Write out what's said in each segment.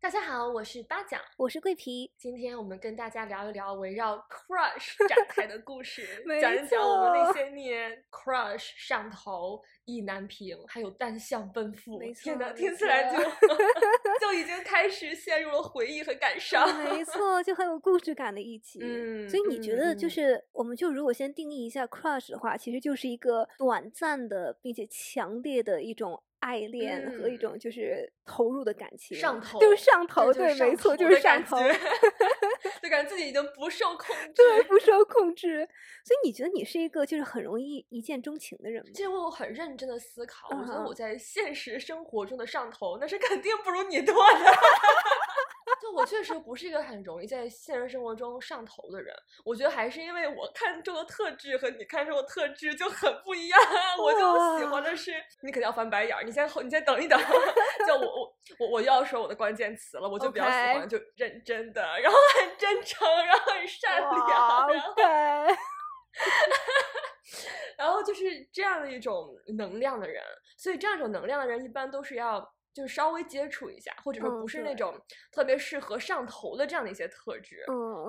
大家好，我是八角，我是桂皮。今天我们跟大家聊一聊围绕 crush 展 开的故事，讲一讲我们那些年 crush 上头、意难平，还有单向奔赴。天哪，听起来就 就已经开始陷入了回忆和感伤。没错，就很有故事感的一集。嗯，所以你觉得就是，我们就如果先定义一下 crush 的话，其实就是一个短暂的并且强烈的一种。爱恋和一种就是投入的感情，上头就是上头，对，没错，就是上头，就感觉自己已经不受控制，对，不受控制。所以你觉得你是一个就是很容易一见钟情的人吗？其实我很认真的思考，我觉得我在现实生活中的上头，那是肯定不如你多的。就我确实不是一个很容易在现实生活中上头的人，我觉得还是因为我看中的特质和你看中的特质就很不一样。我就喜欢的是你肯定要翻白眼儿，你先你先等一等。就我我我我又要说我的关键词了，我就比较喜欢就认真的，然后很真诚，然后很善良，然后 然后就是这样的一种能量的人。所以这样一种能量的人，一般都是要。就是稍微接触一下，或者说不是那种特别适合上头的这样的一些特质，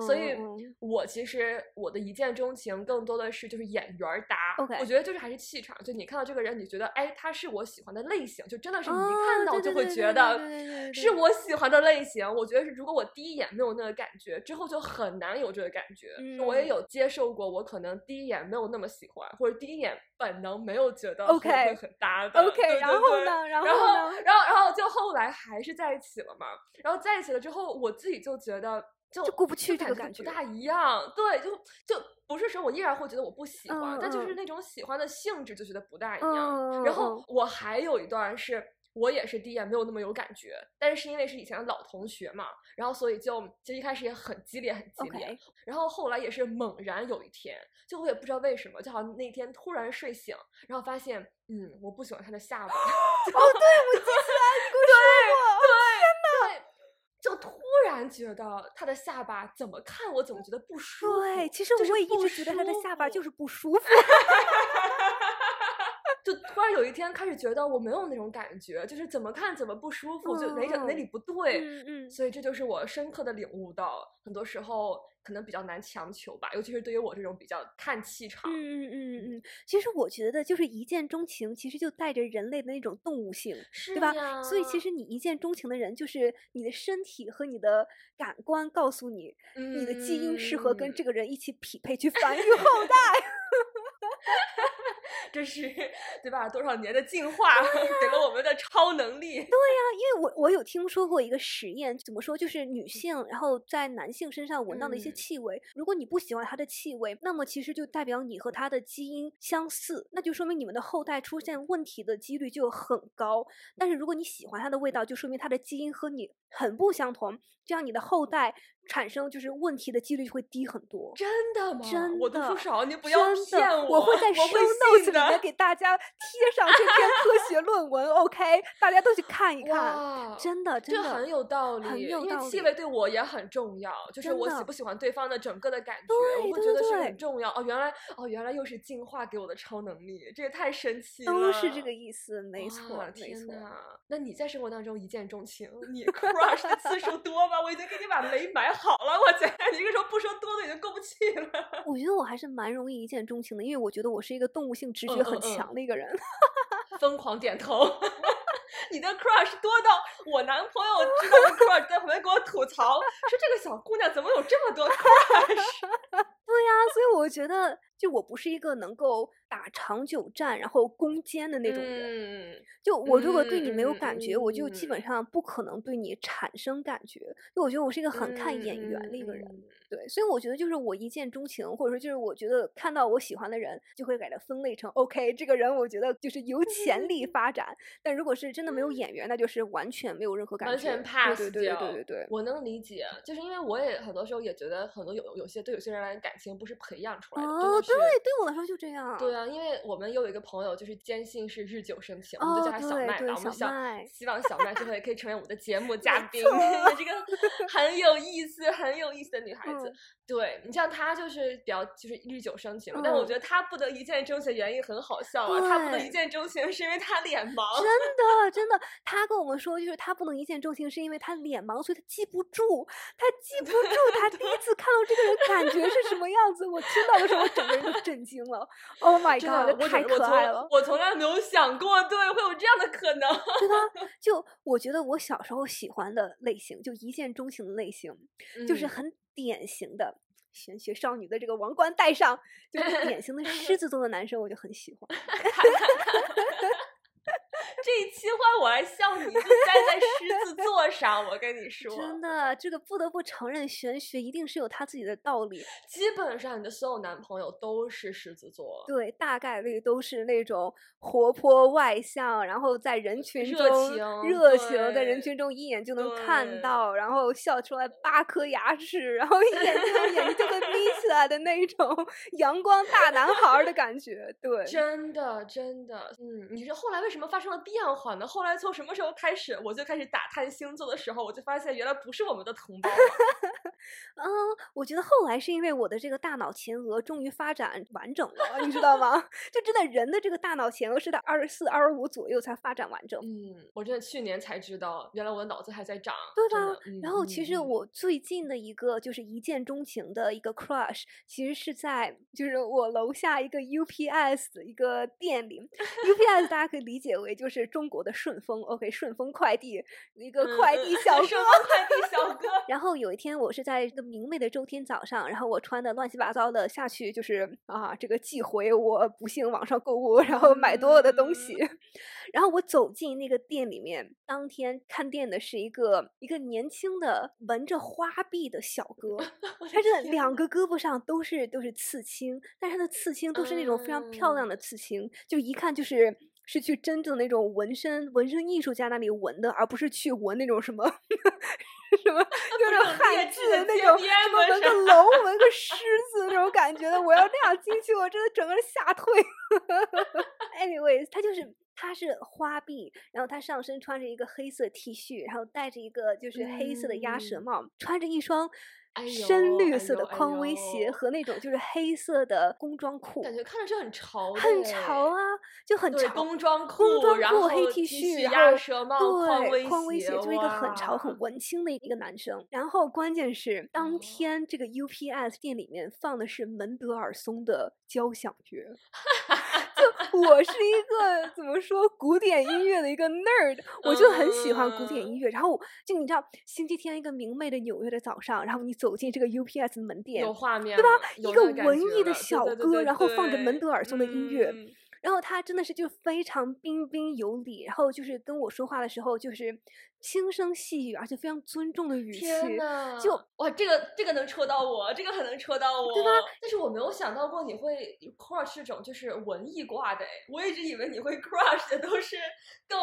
所以，我其实我的一见钟情更多的是就是眼缘搭，我觉得就是还是气场，就你看到这个人，你觉得哎，他是我喜欢的类型，就真的是你一看到就会觉得是我喜欢的类型。我觉得是如果我第一眼没有那个感觉，之后就很难有这个感觉。我也有接受过，我可能第一眼没有那么喜欢，或者第一眼本能没有觉得会很搭的。OK，然后呢？然后然后然后然后。然后就后来还是在一起了嘛，然后在一起了之后，我自己就觉得就过不去这个感觉不大。一样，对，就就不是说我依然会觉得我不喜欢，但就是那种喜欢的性质就觉得不大一样。然后我还有一段是我也是第一眼没有那么有感觉，但是是因为是以前的老同学嘛，然后所以就其实一开始也很激烈很激烈，然后后来也是猛然有一天，就我也不知道为什么，就好像那天突然睡醒，然后发现嗯我不喜欢他的下巴。哦，对，我记起来，你跟我说过。天呐，就突然觉得他的下巴怎么看我怎么觉得不舒服。对，其实我也一直觉得他的下巴就是不舒服。就突然有一天开始觉得我没有那种感觉，就是怎么看怎么不舒服，就哪哪哪里不对。嗯嗯。所以这就是我深刻的领悟到，很多时候。可能比较难强求吧，尤其是对于我这种比较看气场。嗯嗯嗯嗯。其实我觉得，就是一见钟情，其实就带着人类的那种动物性，对吧？所以其实你一见钟情的人，就是你的身体和你的感官告诉你，你的基因适合跟这个人一起匹配，去繁育后代。这是对吧？多少年的进化给了我们的超能力。对呀，因为我我有听说过一个实验，怎么说？就是女性然后在男性身上闻到的一些气味，如果你不喜欢他的气味，那么其实就代表你和他的基因相似，那就说明你们的后代出现问题的几率就很高。但是如果你喜欢他的味道，就说明他的基因和你很不相同，这样你的后代。产生就是问题的几率就会低很多，真的吗？真的，我读书少，你不要骗我。我会在 show notes 里面给大家贴上这篇科学 论文，OK，大家都去看一看。真的，真的很有道理，很有道理。因为气味对我也很重要，就是我喜不喜欢对方的整个的感觉，我会觉得是很重要。哦，原来，哦，原来又是进化给我的超能力，这也太神奇了。都是这个意思，没错，没错。那你在生活当中一见钟情，你 crush 的次数多吗？我已经给你把雷埋好了，我去。一个说不说多的已经够不起了。我觉得我还是蛮容易一见钟情的，因为我觉得我是一个动物性直觉很强的一个人。疯狂点头。你的 crush 多到我男朋友知道的 crush 在旁边给我吐槽，说这个小姑娘怎么有这么多 crush？对呀，所以我觉得。就我不是一个能够打长久战然后攻坚的那种人。就我如果对你没有感觉，我就基本上不可能对你产生感觉。就我觉得我是一个很看眼缘的一个人。对，所以我觉得就是我一见钟情，或者说就是我觉得看到我喜欢的人，就会给他分类成 OK，这个人我觉得就是有潜力发展。但如果是真的没有眼缘，那就是完全没有任何感觉，完全 pass 对对对对对对。我能理解，就是因为我也很多时候也觉得很多有有些对有些人来感情不是培养出来的，哦。对，对我来说就这样。对啊，因为我们有一个朋友就是坚信是日久生情，我们就叫他小麦吧。我们想希望小麦之后也可以成为我们的节目嘉宾，这个很有意思、很有意思的女孩子。对你像她就是比较就是日久生情，但我觉得她不得一见钟情的原因很好笑啊。她不能一见钟情是因为她脸盲。真的，真的，她跟我们说就是她不能一见钟情是因为她脸盲，所以她记不住，她记不住她第一 次看到这个人感觉是什么样子。我听到的时候，我整个人都震惊了。Oh my god，太可爱了！我从来没有想过，对，会有这样的可能。对的？就我觉得我小时候喜欢的类型，就一见钟情的类型，就是很。典型的玄学少女的这个王冠戴上，就是典型的狮子座的男生，我就很喜欢。这一期换我来笑你，就站在狮子座上。我跟你说，真的，这个不得不承认，玄学一定是有他自己的道理。基本上你的所有男朋友都是狮子座，对，大概率都是那种活泼外向，然后在人群中热情，在人群中一眼就能看到，然后笑出来八颗牙齿，然后一眼睛眼睛就会眯起来的那种 阳光大男孩的感觉。对，真的真的，嗯，你是后来为什么发生了？变化呢？后来从什么时候开始，我就开始打探星座的时候，我就发现原来不是我们的同胞。嗯，我觉得后来是因为我的这个大脑前额终于发展完整了，你知道吗？就真的人的这个大脑前额是在二十四、二十五左右才发展完整。嗯，我真的去年才知道，原来我的脑子还在长。对吧？然后其实我最近的一个就是一见钟情的一个 crush，其实是在就是我楼下一个 UPS 的一个店里。UPS 大家可以理解为就是中国的顺丰，OK，顺丰快递一个快递小哥，快递小哥。然后有一天我是在一个明媚的周天早上，然后我穿的乱七八糟的下去，就是啊，这个寄回我不幸网上购物，然后买多了的东西。然后我走进那个店里面，当天看店的是一个一个年轻的纹着花臂的小哥，他这两个胳膊上都是都是刺青，但是他的刺青都是那种非常漂亮的刺青，就一看就是。是去真正那种纹身纹身艺术家那里纹的，而不是去纹那种什么 什么 就是汉字的那种什么纹个龙纹个狮子那种感觉的。我要那样进去，我真的整个人吓退。Anyways，他就是他是花臂，然后他上身穿着一个黑色 T 恤，然后戴着一个就是黑色的鸭舌帽，穿着一双。深绿色的匡威鞋和那种就是黑色的工装裤，感觉看着就很潮，很潮啊，就很潮。工装裤，工装裤，黑 T 恤，鸭舌帽，对，匡威鞋，就是一个很潮、很文青的一个男生。然后关键是当天这个 UPS 店里面放的是门德尔松的交响乐。就我是一个怎么说古典音乐的一个 nerd，我就很喜欢古典音乐。然后就你知道，星期天一个明媚的纽约的早上，然后你走进这个 UPS 门店，有画面，对吧？一个文艺的小哥，然后放着门德尔松的音乐，然后他真的是就非常彬彬有礼，然后就是跟我说话的时候就是。轻声细语，而且非常尊重的语气，就哇，这个这个能戳到我，这个很能戳到我，对吧？但是我没有想到过你会 crush 这种就是文艺挂的，我一直以为你会 crush 的都是更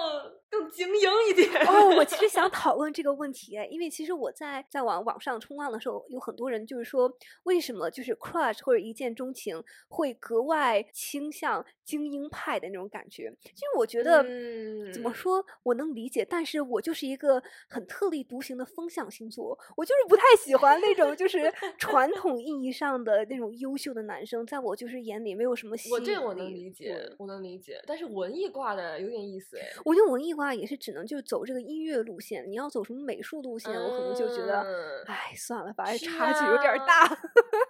更精英一点。哦，我其实想 讨论这个问题，因为其实我在在网网上冲浪的时候，有很多人就是说，为什么就是 crush 或者一见钟情会格外倾向精英派的那种感觉？其实我觉得，嗯怎么说，我能理解，但是我就是。一个很特立独行的风象星座，我就是不太喜欢那种就是传 统意义上的那种优秀的男生，在我就是眼里没有什么吸引力。我这我能理解，我能理解，但是文艺挂的有点意思哎。我觉得文艺挂也是只能就走这个音乐路线，你要走什么美术路线，我可能就觉得，哎，算了吧，差距有点大。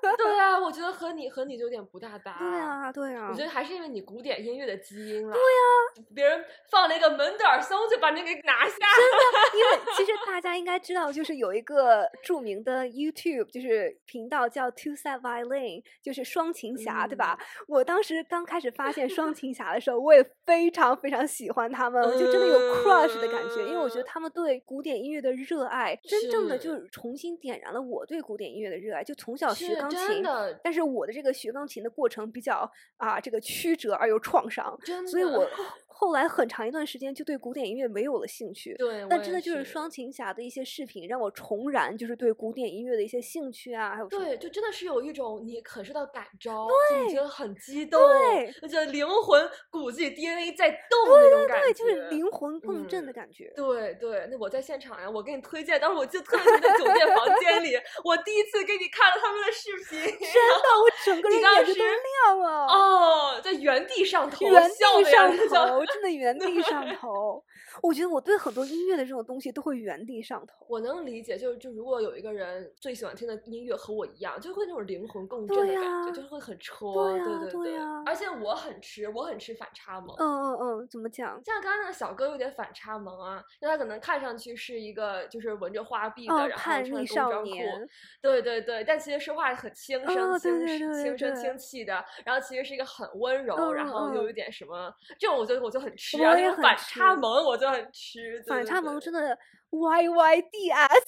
对啊，我觉得和你和你就有点不大搭。对啊，对啊。我觉得还是因为你古典音乐的基因了。对呀，别人放了一个门德尔松就把你给拿下。真的。因为其实大家应该知道，就是有一个著名的 YouTube 就是频道叫 Two Set Violin，就是双琴侠，对吧？我当时刚开始发现双琴侠的时候，我也非常非常喜欢他们，就真的有 crush 的感觉，因为我觉得他们对古典音乐的热爱，真正的就是重新点燃了我对古典音乐的热爱。就从小学钢琴，但是我的这个学钢琴的过程比较啊，这个曲折而又创伤，所以我。后来很长一段时间就对古典音乐没有了兴趣，对，但真的就是双琴侠的一些视频，让我重燃就是对古典音乐的一些兴趣啊，还有对，就真的是有一种你可受到感召，对，觉得很激动，对，就觉得灵魂骨子里 DNA 在动那种感觉，就是灵魂共振的感觉。对对，那我在现场呀，我给你推荐，当时我记得特别在酒店房间里，我第一次给你看了他们的视频，真的，我整个人眼睛都亮了。哦，在原地上头，原地上头，真的原地上头。我觉得我对很多音乐的这种东西都会原地上头。我能理解，就是就如果有一个人最喜欢听的音乐和我一样，就会那种灵魂共振的感觉，就是会很戳。对对对。而且我很吃，我很吃反差萌。嗯嗯嗯，怎么讲？像刚刚那个小哥有点反差萌啊，那他可能看上去是一个就是纹着花臂的，然后穿工装裤。对对对，但其实说话很轻声轻轻声轻气的，然后其实是一一个很温柔，然后又有点什么，这种我觉得我就很吃啊，那种反差萌我就很吃。反差萌真的 Y Y D S。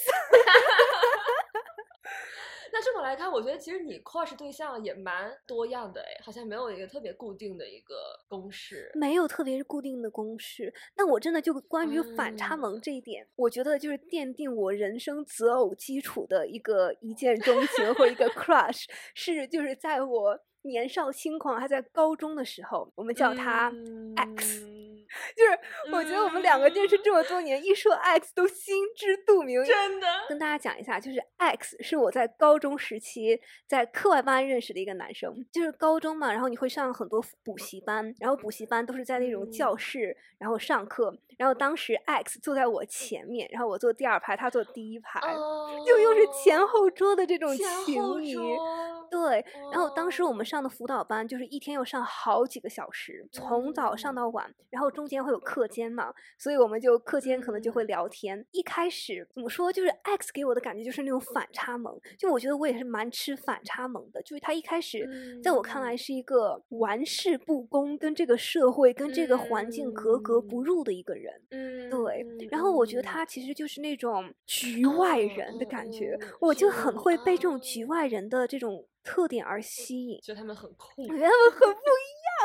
那这么来看，我觉得其实你 crush 对象也蛮多样的哎，好像没有一个特别固定的一个公式。没有特别固定的公式。那我真的就关于反差萌这一点，我觉得就是奠定我人生择偶基础的一个一见钟情或一个 crush，是就是在我。年少轻狂，还在高中的时候，我们叫他 X，就是我觉得我们两个认识这么多年，一说 X 都心知肚明。真的，跟大家讲一下，就是 X 是我在高中时期在课外班认识的一个男生。就是高中嘛，然后你会上很多补习班，然后补习班都是在那种教室，然后上课。然后当时 X 坐在我前面，然后我坐第二排，他坐第一排，就又是前后桌的这种情谊。对，然后当时我们上的辅导班就是一天要上好几个小时，从早上到晚，然后中间会有课间嘛，所以我们就课间可能就会聊天。一开始怎么说，就是 X 给我的感觉就是那种反差萌，就我觉得我也是蛮吃反差萌的，就是他一开始在我看来是一个玩世不恭，跟这个社会跟这个环境格格不入的一个人。嗯，对。然后我觉得他其实就是那种局外人的感觉，我就很会被这种局外人的这种。特点而吸引，觉得他们很酷，我觉得他们很不一样。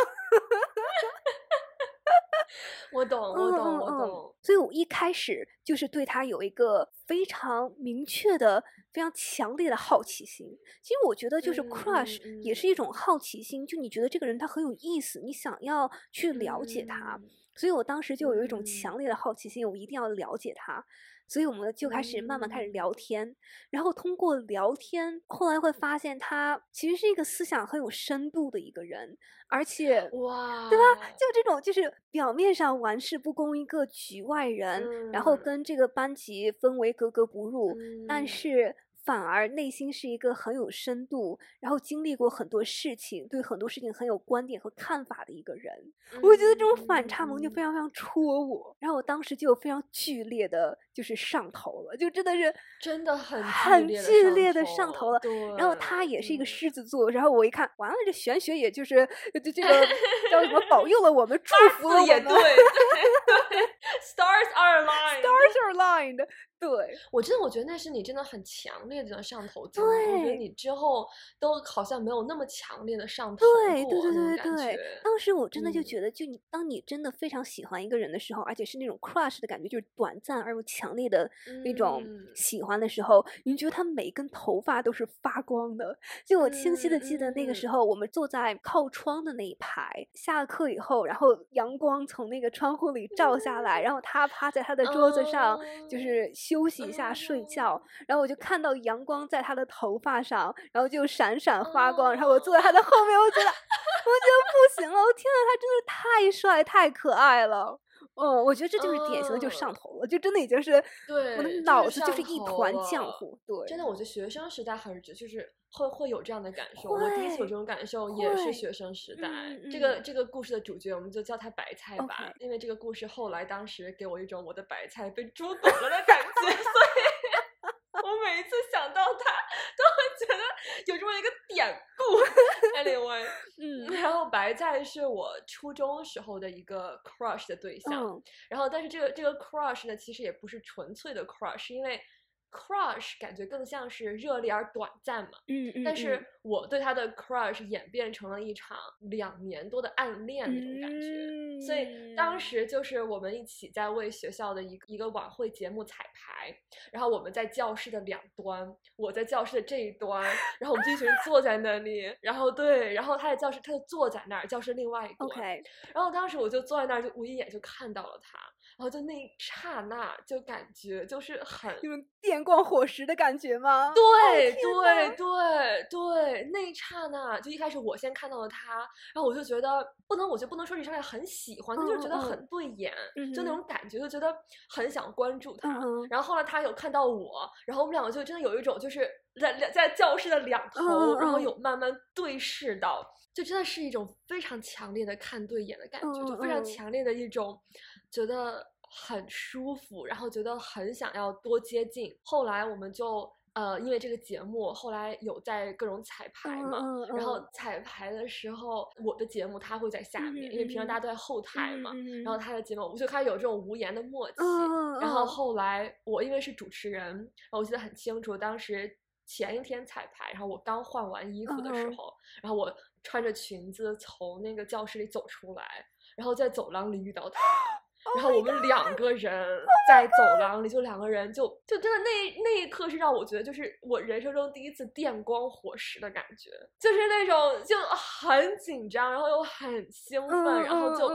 我懂，我懂，我懂。所以我一开始就是对他有一个非常明确的、非常强烈的好奇心。其实我觉得，就是 crush 也是一种好奇心，就你觉得这个人他很有意思，你想要去了解他。所以我当时就有一种强烈的好奇心，我一定要了解他。所以我们就开始慢慢开始聊天，然后通过聊天，后来会发现他其实是一个思想很有深度的一个人，而且哇，对吧？就这种就是表面上玩世不恭一个局外人，然后跟这个班级氛围格格不入，但是。反而内心是一个很有深度，然后经历过很多事情，对很多事情很有观点和看法的一个人。我觉得这种反差萌就非常非常戳我，然后我当时就有非常剧烈的，就是上头了，就真的是真的很很剧烈的上头了。然后他也是一个狮子座，然后我一看，完了，这玄学也就是这这个 叫什么保佑了我们，祝福了我们。Stars are aligned. Stars are aligned. 对，我真的我觉得那是你真的很强烈的上头对。我觉得你之后都好像没有那么强烈的上头对对对对对，当时我真的就觉得，就你当你真的非常喜欢一个人的时候，而且是那种 crush 的感觉，就是短暂而又强烈的那种喜欢的时候，你觉得他每一根头发都是发光的。就我清晰的记得那个时候，我们坐在靠窗的那一排，下课以后，然后阳光从那个窗户里照下来，然后他趴在他的桌子上，就是。休息一下，睡觉，然后我就看到阳光在他的头发上，然后就闪闪发光。然后我坐在他的后面，我觉得，我觉得不行了！我天呐，他真的太帅、太可爱了。哦，我觉得这就是典型的就上头了，就真的已经是对我的脑子就是一团浆糊。对，真的，我觉得学生时代很就是会会有这样的感受。我第一次有这种感受也是学生时代。这个这个故事的主角，我们就叫他白菜吧，因为这个故事后来当时给我一种我的白菜被猪拱了的感觉，所以 我每一次想到他，有这么一个典故。Anyway，嗯，然后白菜是我初中时候的一个 crush 的对象，然后但是这个这个 crush 呢，其实也不是纯粹的 crush，因为。Crush 感觉更像是热烈而短暂嘛，嗯。嗯，但是我对他的 crush 演变成了一场两年多的暗恋那种感觉，所以当时就是我们一起在为学校的一个一个晚会节目彩排，然后我们在教室的两端，我在教室的这一端，然后我们这群人坐在那里，然后对，然后他在教室他就坐在那儿，教室另外一端，然后当时我就坐在那儿，就我一眼就看到了他。然后就那一刹那，就感觉就是很那种电光火石的感觉吗？对对对对，那一刹那，就一开始我先看到了他，然后我就觉得不能，我就不能说一上来很喜欢，他就是觉得很对眼，就那种感觉，就觉得很想关注他。然后后来他有看到我，然后我们两个就真的有一种就是在在教室的两头，然后有慢慢对视到，就真的是一种非常强烈的看对眼的感觉，就非常强烈的一种。觉得很舒服，然后觉得很想要多接近。后来我们就呃，因为这个节目，后来有在各种彩排嘛。然后彩排的时候，我的节目他会在下面，因为平常大家都在后台嘛。然后他的节目，我们就开始有这种无言的默契。然后后来我因为是主持人，然后我记得很清楚，当时前一天彩排，然后我刚换完衣服的时候，然后我穿着裙子从那个教室里走出来，然后在走廊里遇到他。然后我们两个人 在走廊里，就两个人，就就真的那那一刻是让我觉得，就是我人生中第一次电光火石的感觉，就是那种就很紧张，然后又很兴奋，然后就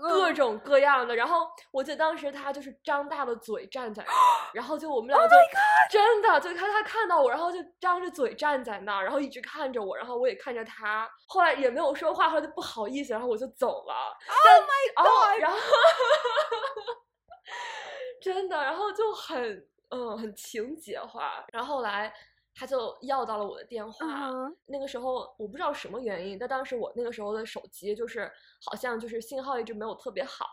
各种各样的。然后我记得当时他就是张大了嘴站在那儿，然后就我们两个就真的就他他看到我，然后就张着嘴站在那儿，然后一直看着我，然后我也看着他，后来也没有说话，后来就不好意思，然后我就走了。Oh my god！然后。真的，然后就很嗯很情节化，然后后来他就要到了我的电话，那个时候我不知道什么原因，但当时我那个时候的手机就是好像就是信号一直没有特别好。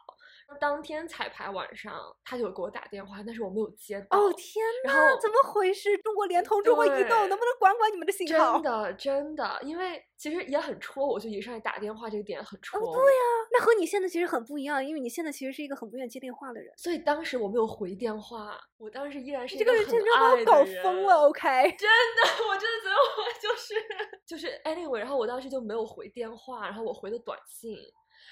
当天彩排晚上，他就给我打电话，但是我没有接到。哦天哪，怎么回事？中国联通、中国移动，能不能管管你们的信号？真的真的，因为其实也很戳我，就一上来打电话这个点很戳。对呀，那和你现在其实很不一样，因为你现在其实是一个很不愿意接电话的人。所以当时我没有回电话，我当时依然是这个人真的人。搞疯了，OK？真的，我真的觉得我就是就是 anyway，然后我当时就没有回电话，然后我回的短信。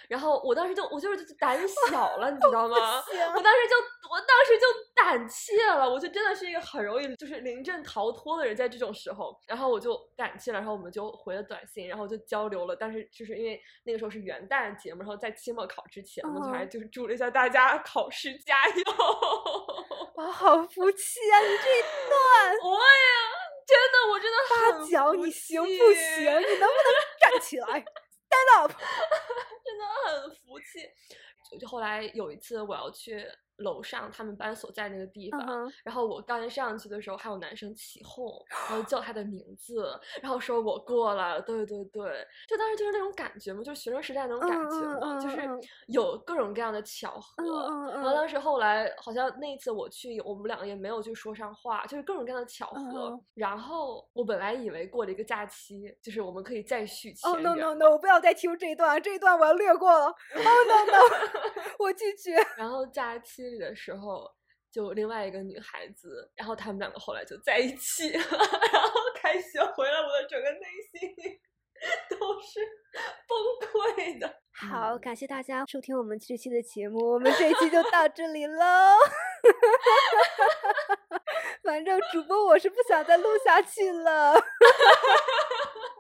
然后我当时就我就是胆小了，你知道吗？我当时就我当时就胆怯了，我就真的是一个很容易就是临阵逃脱的人，在这种时候，然后我就胆怯了，然后我们就回了短信，然后就交流了。但是就是因为那个时候是元旦节目，然后在期末考之前，我们就还就是祝了一下大家考试加油。我好服气啊！你这一段，我呀真的，我真的八角，你行不行？你能不能站起来？Stand up！很服气，就后来有一次我要去。楼上他们班所在那个地方，然后我刚上去的时候，还有男生起哄，然后叫他的名字，然后说我过来了，对对对，就当时就是那种感觉嘛，就是学生时代那种感觉嘛，就是有各种各样的巧合。然后当时后来好像那一次我去，我们两个也没有去说上话，就是各种各样的巧合。然后我本来以为过了一个假期，就是我们可以再续前缘。哦 no no no！我不要再听这一段，这一段我要略过了。哦 no no！我拒绝。然后假期。的时候，就另外一个女孩子，然后他们两个后来就在一起了，然后开学回来，我的整个内心都是崩溃的。好，感谢大家收听我们这期的节目，我们这一期就到这里喽。反正主播我是不想再录下去了。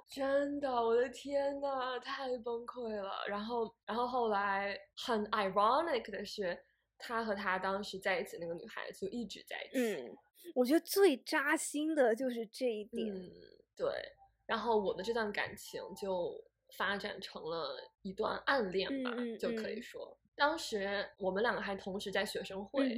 真的，我的天呐，太崩溃了。然后，然后后来很 ironic 的是。他和他当时在一起那个女孩子就一直在一起。嗯，我觉得最扎心的就是这一点。嗯，对。然后我的这段感情就发展成了一段暗恋吧，就可以说。当时我们两个还同时在学生会，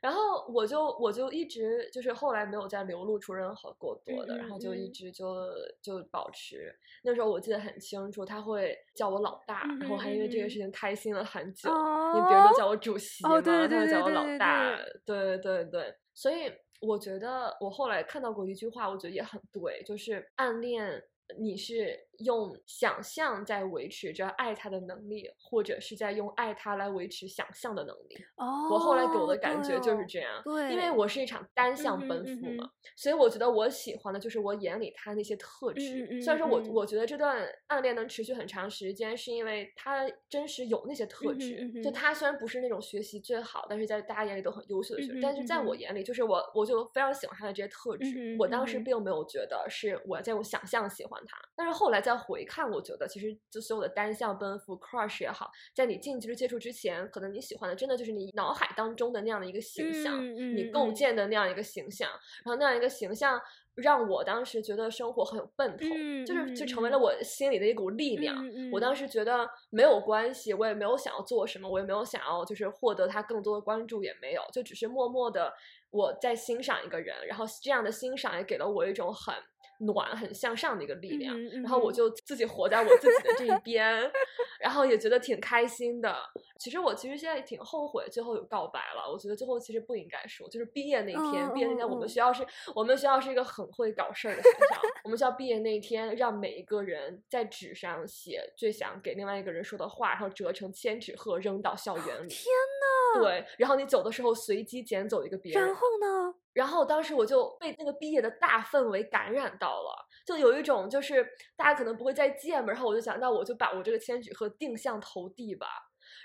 然后我就我就一直就是后来没有再流露出任何过多的，然后就一直就就保持。那时候我记得很清楚，他会叫我老大，然后还因为这个事情开心了很久，因为别人都叫我主席嘛，他就叫我老大，对对对。所以我觉得我后来看到过一句话，我觉得也很对，就是暗恋。你是用想象在维持着爱他的能力，或者是在用爱他来维持想象的能力。哦，我后来给我的感觉就是这样。对，因为我是一场单向奔赴嘛，所以我觉得我喜欢的就是我眼里他那些特质。虽然说我我觉得这段暗恋能持续很长时间，是因为他真实有那些特质。就他虽然不是那种学习最好，但是在大家眼里都很优秀的学生，但是在我眼里，就是我我就非常喜欢他的这些特质。我当时并没有觉得是我在用想象喜欢他，但是后来再回看，我觉得其实就所有的单向奔赴、crush 也好，在你近距离接触之前，可能你喜欢的真的就是你脑海当中的那样的一个形象，你构建的那样一个形象，然后那样一个形象。让我当时觉得生活很有奔头，就是就成为了我心里的一股力量。我当时觉得没有关系，我也没有想要做什么，我也没有想要就是获得他更多的关注，也没有，就只是默默的我在欣赏一个人，然后这样的欣赏也给了我一种很。暖很向上的一个力量，然后我就自己活在我自己的这一边，然后也觉得挺开心的。其实我其实现在挺后悔最后有告白了，我觉得最后其实不应该说，就是毕业那天，毕业那天我们学校是我们学校是一个很会搞事儿的学校，我们学校毕业那天让每一个人在纸上写最想给另外一个人说的话，然后折成千纸鹤扔到校园里。天呐！对，然后你走的时候随机捡走一个别人。然后呢？然后当时我就被那个毕业的大氛围感染到了，就有一种就是大家可能不会再见嘛，然后我就想，那我就把我这个千纸鹤定向投递吧。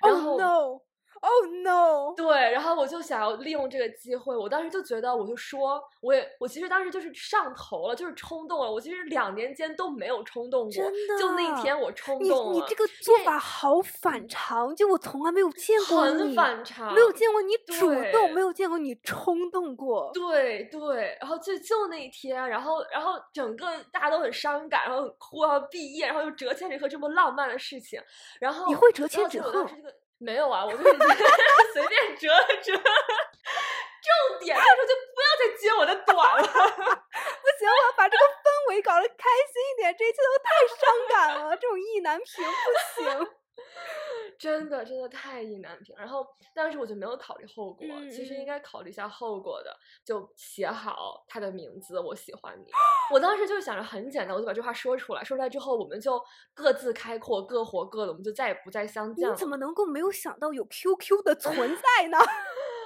然后。Oh no！对，然后我就想要利用这个机会，我当时就觉得，我就说，我也，我其实当时就是上头了，就是冲动了。我其实两年间都没有冲动过，真的，就那一天我冲动了。你你这个做法好反常，就我从来没有见过你，很反常，没有见过你主动，没有见过你冲动过。对对，然后就就那一天，然后然后整个大家都很伤感，然后很哭，然后毕业，然后又折千纸鹤这么浪漫的事情，然后你会折千纸鹤？没有啊，我就 随便折了 折。重点，到时候就不要再接我的短了。不行，我要把这个氛围搞得开心一点。这一切都太伤感了，这种意难平不行。真的，真的太意难平。然后当时我就没有考虑后果，其实应该考虑一下后果的，就写好他的名字，我喜欢你。我当时就想着很简单，我就把这话说出来，说出来之后，我们就各自开阔，各活各的，我们就再也不再相见了。你怎么能够没有想到有 QQ 的存在呢？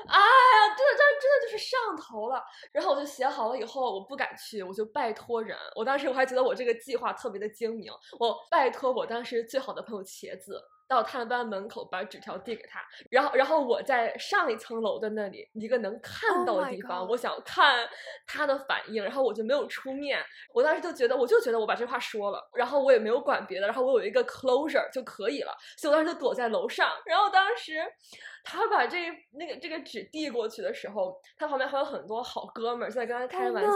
哎 呀，真的，真的，真的就是上头了。然后我就写好了以后，我不敢去，我就拜托人。我当时我还觉得我这个计划特别的精明，我拜托我当时最好的朋友茄子。到他们班门口把纸条递给他，然后然后我在上一层楼的那里一个能看到的地方，我想看他的反应，然后我就没有出面。我当时就觉得，我就觉得我把这话说了，然后我也没有管别的，然后我有一个 closure 就可以了，所以我当时就躲在楼上。然后当时他把这那个这个纸递过去的时候，他旁边还有很多好哥们儿在跟他开玩笑，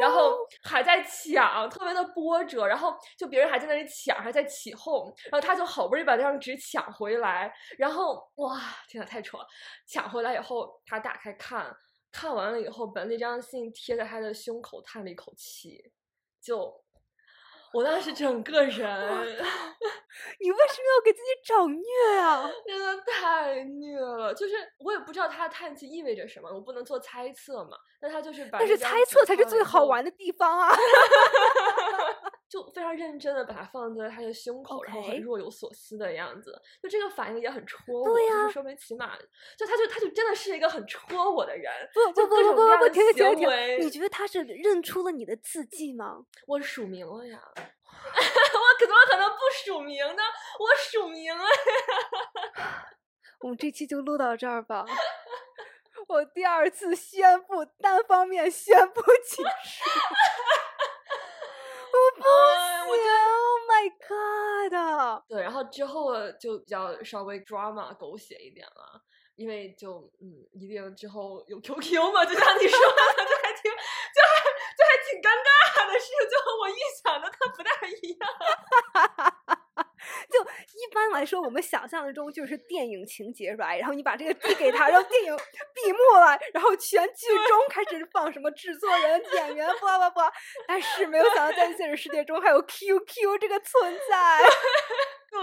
然后还在抢，特别的波折。然后就别人还在那里抢，还在起哄，然后他就好不容易把那张。纸抢回来，然后哇，天呐，太丑了！抢回来以后，他打开看，看完了以后，把那张信贴在他的胸口，叹了一口气。就我当时整个人，你为什么要给自己找虐啊？真的太虐了！就是我也不知道他的叹气意味着什么，我不能做猜测嘛。那他就是把，但是猜测才是最好玩的地方啊！就非常认真的把它放在他的胸口，然后很若有所思的样子，就这个反应也很戳我，就是说明起码，就他就他就真的是一个很戳我的人。不不不不不不，停停停！你觉得他是认出了你的字迹吗？我署名了呀，我怎么可能不署名呢？我署名了。我们这期就录到这儿吧。我第二次宣布单方面宣布结束。我觉得，Oh my God！对，然后之后就比较稍微 drama 狗血一点了，因为就嗯，一定之后有 QQ 嘛，就像你说的，就还挺，就还就还挺尴尬的事情，就和我预想的它不太一样。就一般来说，我们想象的中就是电影情节，right？然后你把这个递给他，然后电影闭幕了，然后全剧终开始放什么制作人、演员，不不不。但是没有想到，在现实世界中还有 QQ 这个存在。对，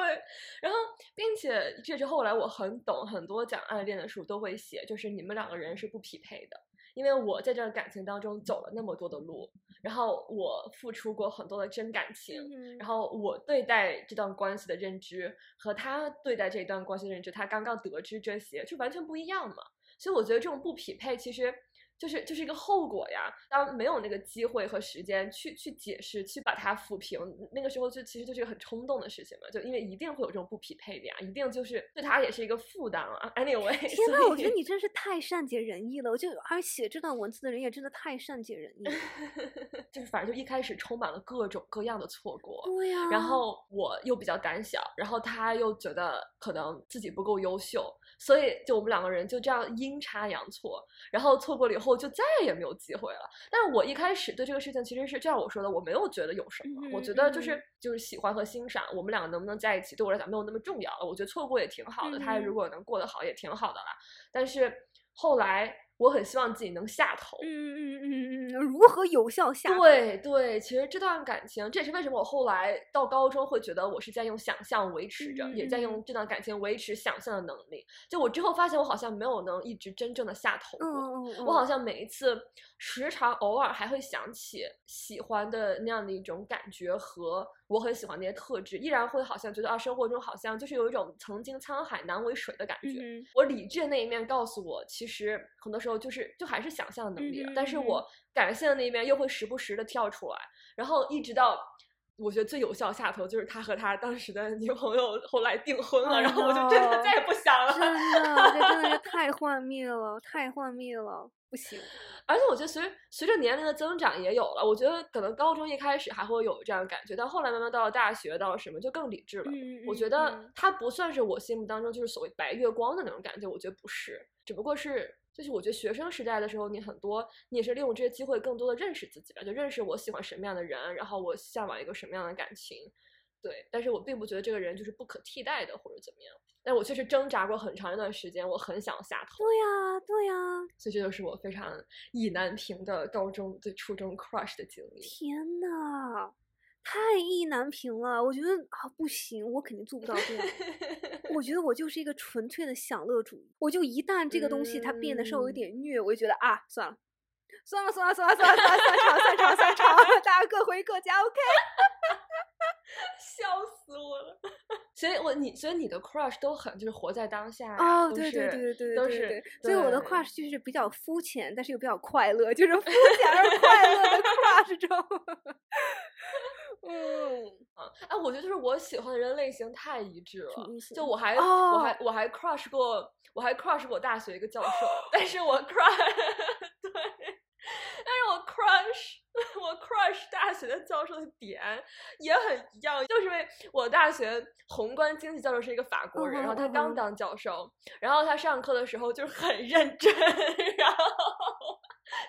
然后并且这是后来我很懂，很多讲暗恋的书都会写，就是你们两个人是不匹配的，因为我在这感情当中走了那么多的路。然后我付出过很多的真感情，然后我对待这段关系的认知和他对待这段关系的认知，他刚刚得知这些就完全不一样嘛。所以我觉得这种不匹配其实。就是就是一个后果呀，当没有那个机会和时间去去解释，去把它抚平，那个时候就其实就是一个很冲动的事情嘛，就因为一定会有这种不匹配的呀，一定就是对他也是一个负担啊。Anyway，天呐，我觉得你真是太善解人意了，我就而写这段文字的人也真的太善解人意了，就是反正就一开始充满了各种各样的错过，对呀，然后我又比较胆小，然后他又觉得可能自己不够优秀。所以，就我们两个人就这样阴差阳错，然后错过了以后就再也没有机会了。但是我一开始对这个事情其实是这样我说的，我没有觉得有什么，我觉得就是就是喜欢和欣赏，我们两个能不能在一起对我来讲没有那么重要了。我觉得错过也挺好的，他如果能过得好也挺好的啦。但是后来。我很希望自己能下头，嗯嗯嗯嗯，如何有效下？对对，其实这段感情，这也是为什么我后来到高中会觉得我是在用想象维持着，也在用这段感情维持想象的能力。就我之后发现，我好像没有能一直真正的下头过，我好像每一次时常偶尔还会想起喜欢的那样的一种感觉和。我很喜欢那些特质，依然会好像觉得啊，生活中好像就是有一种曾经沧海难为水的感觉。我理智的那一面告诉我，其实很多时候就是就还是想象的能力，但是我感性的那一面又会时不时的跳出来，然后一直到我觉得最有效下头就是他和他当时的女朋友后来订婚了，然后我就真的再也不想了。真的，这真的是太幻灭了，太幻灭了。不行，而且我觉得随随着年龄的增长也有了。我觉得可能高中一开始还会有这样的感觉，但后来慢慢到了大学，到了什么就更理智了。我觉得他不算是我心目当中就是所谓白月光的那种感觉，我觉得不是，只不过是就是我觉得学生时代的时候，你很多你也是利用这些机会更多的认识自己吧，就认识我喜欢什么样的人，然后我向往一个什么样的感情。对，但是我并不觉得这个人就是不可替代的或者怎么样。但我确实挣扎过很长一段时间，我很想下头。对呀，对呀。所以这就是我非常意难平的高中对初中 crush 的经历。天呐，太意难平了！我觉得啊，不行，我肯定做不到这样。我觉得我就是一个纯粹的享乐主义。我就一旦这个东西它变得稍微有点虐，我就觉得啊，算了，算了，算了，算了，算了，算了，散场，散场，散场，大家各回各家，OK。笑死我了，所以我你所以你的 crush 都很就是活在当下哦，对对对对对，都是，所以我的 crush 就是比较肤浅，但是又比较快乐，就是肤浅而快乐的 crush 中。嗯啊，哎，我觉得就是我喜欢的人类型太一致了，就我还我还我还 crush 过，我还 crush 过大学一个教授，但是我 crush 对，但是我 crush。我 crush 大学的教授的点也很一样，就是因为我大学宏观经济教授是一个法国人，然后他刚当教授，然后他上课的时候就是很认真，然后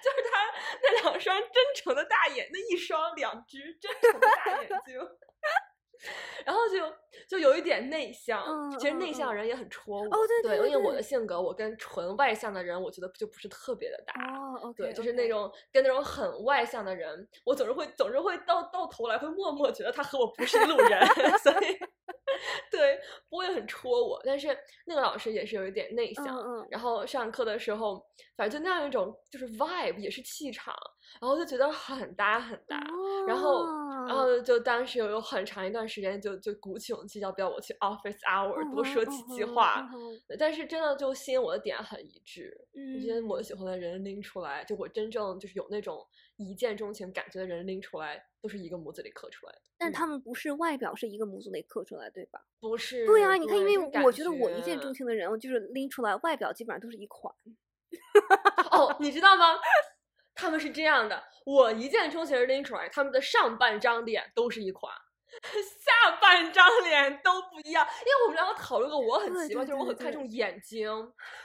就是他那两双真诚的大眼，那一双两只真诚的大眼睛。然后就就有一点内向，其实内向人也很戳我。哦，对对，因为我的性格，我跟纯外向的人，我觉得就不是特别的搭。哦，对，就是那种跟那种很外向的人，我总是会总是会到到头来会默默觉得他和我不是一路人，所以 对不会很戳我。但是那个老师也是有一点内向，然后上课的时候，反正就那样一种就是 vibe 也是气场，然后就觉得很搭很搭，然后。然后就当时有有很长一段时间，就就鼓起勇气要不要我去 office hour 多说几句话。但是真的就吸引我的点很一致，我觉得我喜欢的人拎出来，就我真正就是有那种一见钟情感觉的人拎出来，都是一个模子里刻出来的。但他们不是外表是一个模子里刻出来，对吧？不是。对啊，你看，因为我觉得我一见钟情的人，就是拎出来外表基本上都是一款。哦，你知道吗？他们是这样的，我一见钟情拎出来，他们的上半张脸都是一款，下半张脸都不一样。因为我们两个讨论过，我很奇怪，就是我很看重眼睛，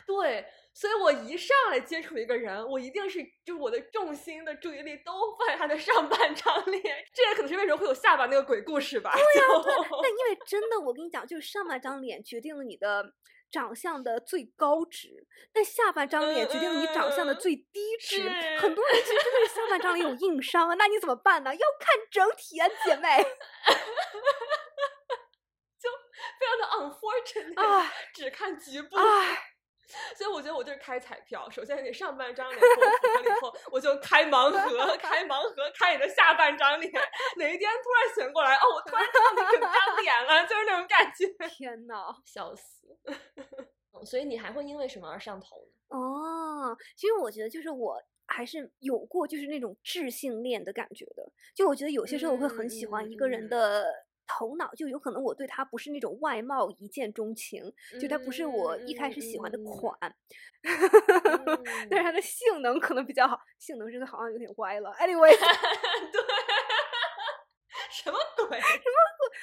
对，所以我一上来接触一个人，我一定是就我的重心的注意力都放在他的上半张脸，这也可能是为什么会有下巴那个鬼故事吧。对呀，对，但因为真的，我跟你讲，就是上半张脸决定了你的。长相的最高值，但下半张脸决定了你长相的最低值。很多人其实真的是下半张脸有硬伤啊，那你怎么办呢？要看整体啊，姐妹。就非常的 unfortunate，只看局部。所以我觉得我就是开彩票，首先你上半张脸符合了以后，我就开盲盒，开盲盒，开你的下半张脸。哪一天突然醒过来，哦，我突然看到你整张脸了，就是那种感觉。天呐，笑死！所以你还会因为什么而上头呢？哦，其实我觉得就是我还是有过就是那种智性恋的感觉的。就我觉得有些时候我会很喜欢一个人的。头脑就有可能我对他不是那种外貌一见钟情，就他不是我一开始喜欢的款，但是他的性能可能比较好。性能这个好像有点歪了。Anyway，对，什么鬼？什么鬼？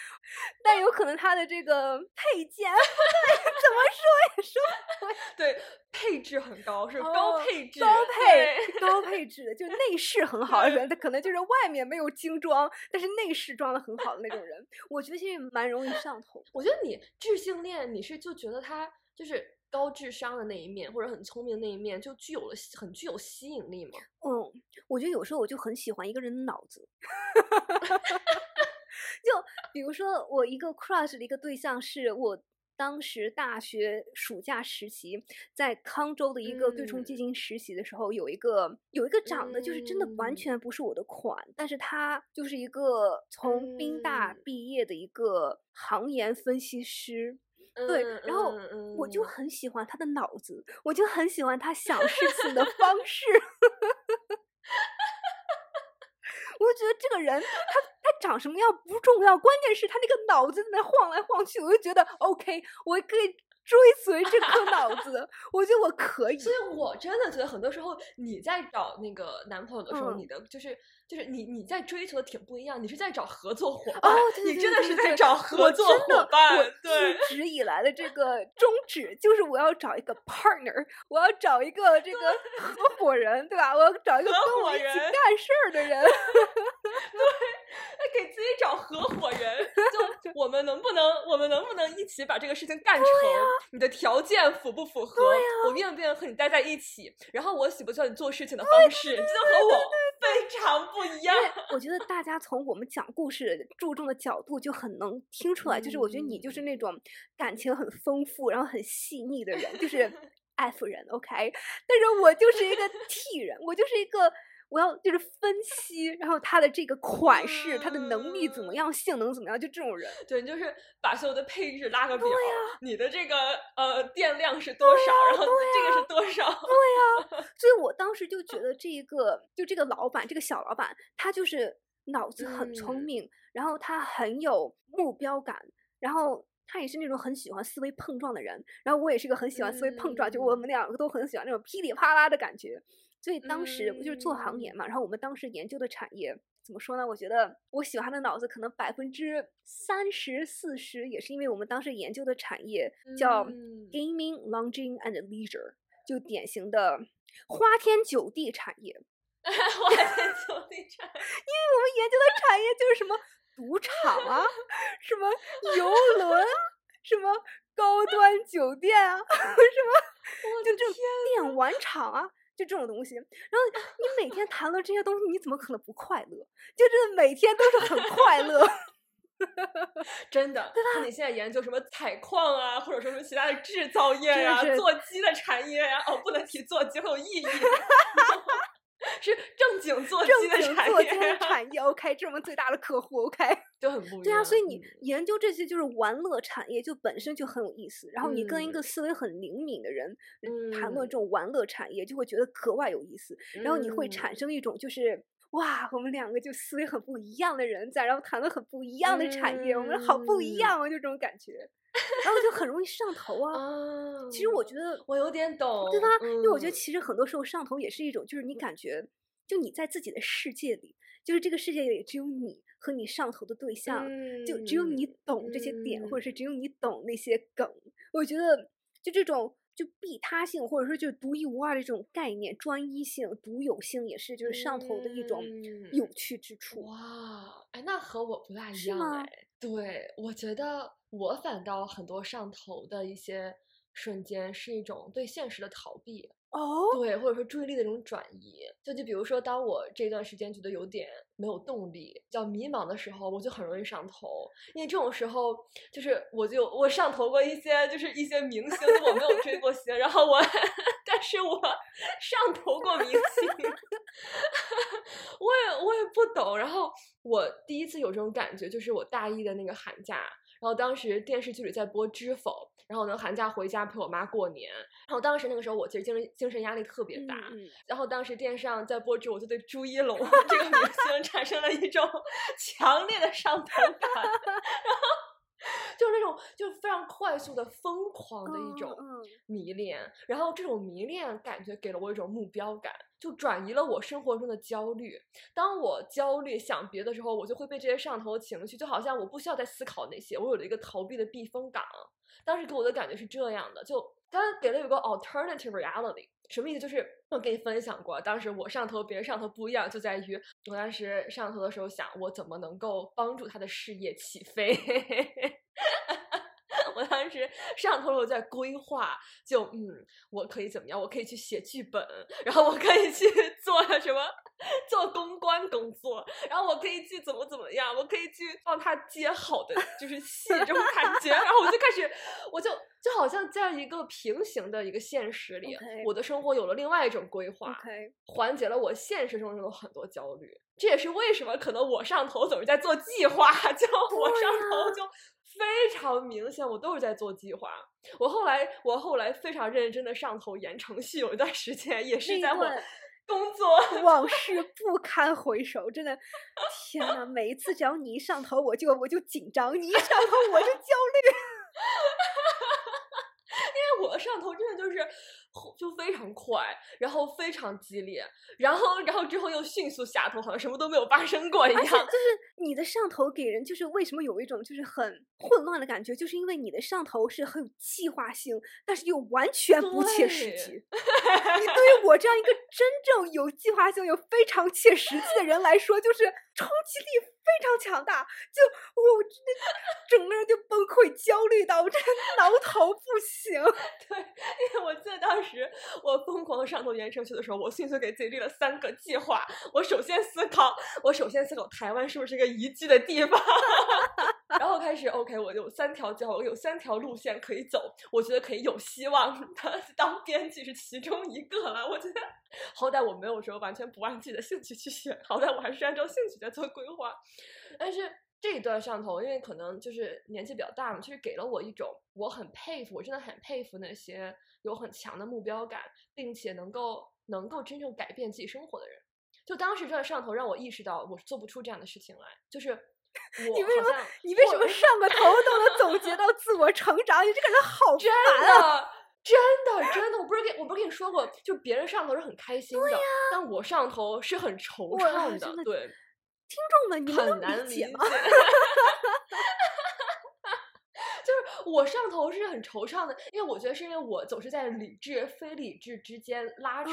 但有可能他的这个配件，对，怎么说也说不对。对。配置很高，是高配置，高配高配置的，就内饰很好的人，他可能就是外面没有精装，但是内饰装的很好的那种人，我觉得其实蛮容易上头。我觉得你智性恋，你是就觉得他就是高智商的那一面，或者很聪明的那一面，就具有了很具有吸引力嘛？嗯，我觉得有时候我就很喜欢一个人的脑子，就比如说我一个 crush 的一个对象是我。当时大学暑假实习，在康州的一个对冲基金实习的时候，有一个有一个长得就是真的完全不是我的款，但是他就是一个从宾大毕业的一个行研分析师，对，然后我就很喜欢他的脑子，我就很喜欢他想事情的方 式，我就觉得这个人他。长什么样不重要，关键是他那个脑子在那晃来晃去，我就觉得 OK，我可以追随这颗脑 子，我觉得我可以。所以我真的觉得很多时候你在找那个男朋友的时候，你的就是。就是你你在追求的挺不一样，你是在找合作伙伴，你真的是在找合作伙伴。对，一直以来的这个宗旨就是我要找一个 partner，我要找一个这个合伙人，对吧？我要找一个跟我一起干事儿的人。对，给自己找合伙人，就 我们能不能，我们能不能一起把这个事情干成？你的条件符不符合？我愿不愿意和你待在一起？然后我喜不喜欢你做事情的方式？这就和我非常不。不一样，我觉得大家从我们讲故事注重的角度就很能听出来，就是我觉得你就是那种感情很丰富，然后很细腻的人，就是 F 人，OK。但是我就是一个 T 人，我就是一个。我要就是分析，然后他的这个款式，他的能力怎么样，性能怎么样，就这种人。对，就是把所有的配置拉个表，你的这个呃电量是多少，然后这个是多少。对呀，所以我当时就觉得这一个就这个老板，这个小老板，他就是脑子很聪明，然后他很有目标感，然后他也是那种很喜欢思维碰撞的人，然后我也是个很喜欢思维碰撞，就我们两个都很喜欢那种噼里啪啦的感觉。所以当时我就是做行业嘛，然后我们当时研究的产业怎么说呢？我觉得我喜欢的脑子可能百分之三十四十也是因为我们当时研究的产业叫 gaming, lounging and leisure，就典型的花天酒地产业。花天酒地产，因为我们研究的产业就是什么赌场啊，什么游轮啊，什么高端酒店啊，什么就这种电玩场啊。就这种东西，然后你每天谈论这些东西，你怎么可能不快乐？就是每天都是很快乐，真的。那你现在研究什么采矿啊，或者说什么其他的制造业呀、做鸡的产业呀？哦，不能提做鸡，很有意义。是正经做正经做鸡的产业，OK，这是我们最大的客户，OK，就很不一样。对啊，所以你研究这些就是玩乐产业，就本身就很有意思。然后你跟一个思维很灵敏的人谈论这种玩乐产业，就会觉得格外有意思。然后你会产生一种就是哇，我们两个就思维很不一样的人在，然后谈论很不一样的产业，我们好不一样啊，就这种感觉。然后就很容易上头啊！其实我觉得我有点懂，对吧？因为我觉得其实很多时候上头也是一种，就是你感觉，就你在自己的世界里，就是这个世界里只有你和你上头的对象，就只有你懂这些点，或者是只有你懂那些梗。我觉得就这种就必他性，或者说就独一无二的这种概念，专一性、独有性，也是就是上头的一种有趣之处。哇，哎，那和我不大一样哎。对，我觉得。我反倒很多上头的一些瞬间是一种对现实的逃避。哦，对，或者说注意力的这种转移，就就比如说，当我这段时间觉得有点没有动力、比较迷茫的时候，我就很容易上头。因为这种时候，就是我就我上头过一些，就是一些明星，我没有追过星，然后我，但是我上头过明星，我也我也不懂。然后我第一次有这种感觉，就是我大一的那个寒假，然后当时电视剧里在播《知否》。然后呢，寒假回家陪我妈过年。然后当时那个时候，我其实精神精神压力特别大。然后当时电视上在播之后，我就对朱一龙 这个明星产生了一种 强烈的上头感。然后就是那种就非常快速的疯狂的一种迷恋。然后这种迷恋感觉给了我一种目标感，就转移了我生活中的焦虑。当我焦虑想别的时候，我就会被这些上头的情绪，就好像我不需要再思考那些，我有了一个逃避的避风港。当时给我的感觉是这样的，就他给了有个 alternative reality，什么意思？就是我跟你分享过，当时我上头，别人上头不一样，就在于我当时上头的时候想，我怎么能够帮助他的事业起飞。我当时上头了，我在规划，就嗯，我可以怎么样？我可以去写剧本，然后我可以去 做什么，做公关工作，然后我可以去怎么怎么样？我可以去帮他接好的就是戏这种感觉，然后我就开始，我就就好像在一个平行的一个现实里，我的生活有了另外一种规划，缓解了我现实生活中的很多焦虑。这也是为什么可能我上头总是在做计划，就我上头就。非常明显，我都是在做计划。我后来，我后来非常认真的上头演程序，有一段时间也是在我 工作。往事不堪回首，真的，天呐，每一次只要你一上头，我就我就紧张；你一上头，我就焦虑。因为我上头真的就是。就非常快，然后非常激烈，然后然后之后又迅速下头，好像什么都没有发生过一样。就是你的上头给人就是为什么有一种就是很混乱的感觉，就是因为你的上头是很有计划性，但是又完全不切实际。你对于我这样一个真正有计划性又非常切实际的人来说，就是冲击力非常强大。就我真的整个人就崩溃、焦虑到我真的挠头不行。对，因为我记得当。时我疯狂上头研程序的时候，我迅速给自己立了三个计划。我首先思考，我首先思考台湾是不是一个宜居的地方，然后开始 OK，我有三条计划，我有三条路线可以走，我觉得可以有希望的当编辑是其中一个了。我觉得好歹我没有说完全不按自己的兴趣去选，好歹我还是按照兴趣在做规划，但是。这一段上头，因为可能就是年纪比较大嘛，其实给了我一种我很佩服，我真的很佩服那些有很强的目标感，并且能够能够真正改变自己生活的人。就当时这段上头让我意识到，我做不出这样的事情来。就是 你为什么你为什么上个头都能总结到自我成长？你这个人好真的真的真的，我不是跟我不是跟你说过，就别人上头是很开心的，但我上头是很惆怅的，对。听众们，你们能理解吗？就是我上头是很惆怅的，因为我觉得是因为我总是在理智、非理智之间拉扯，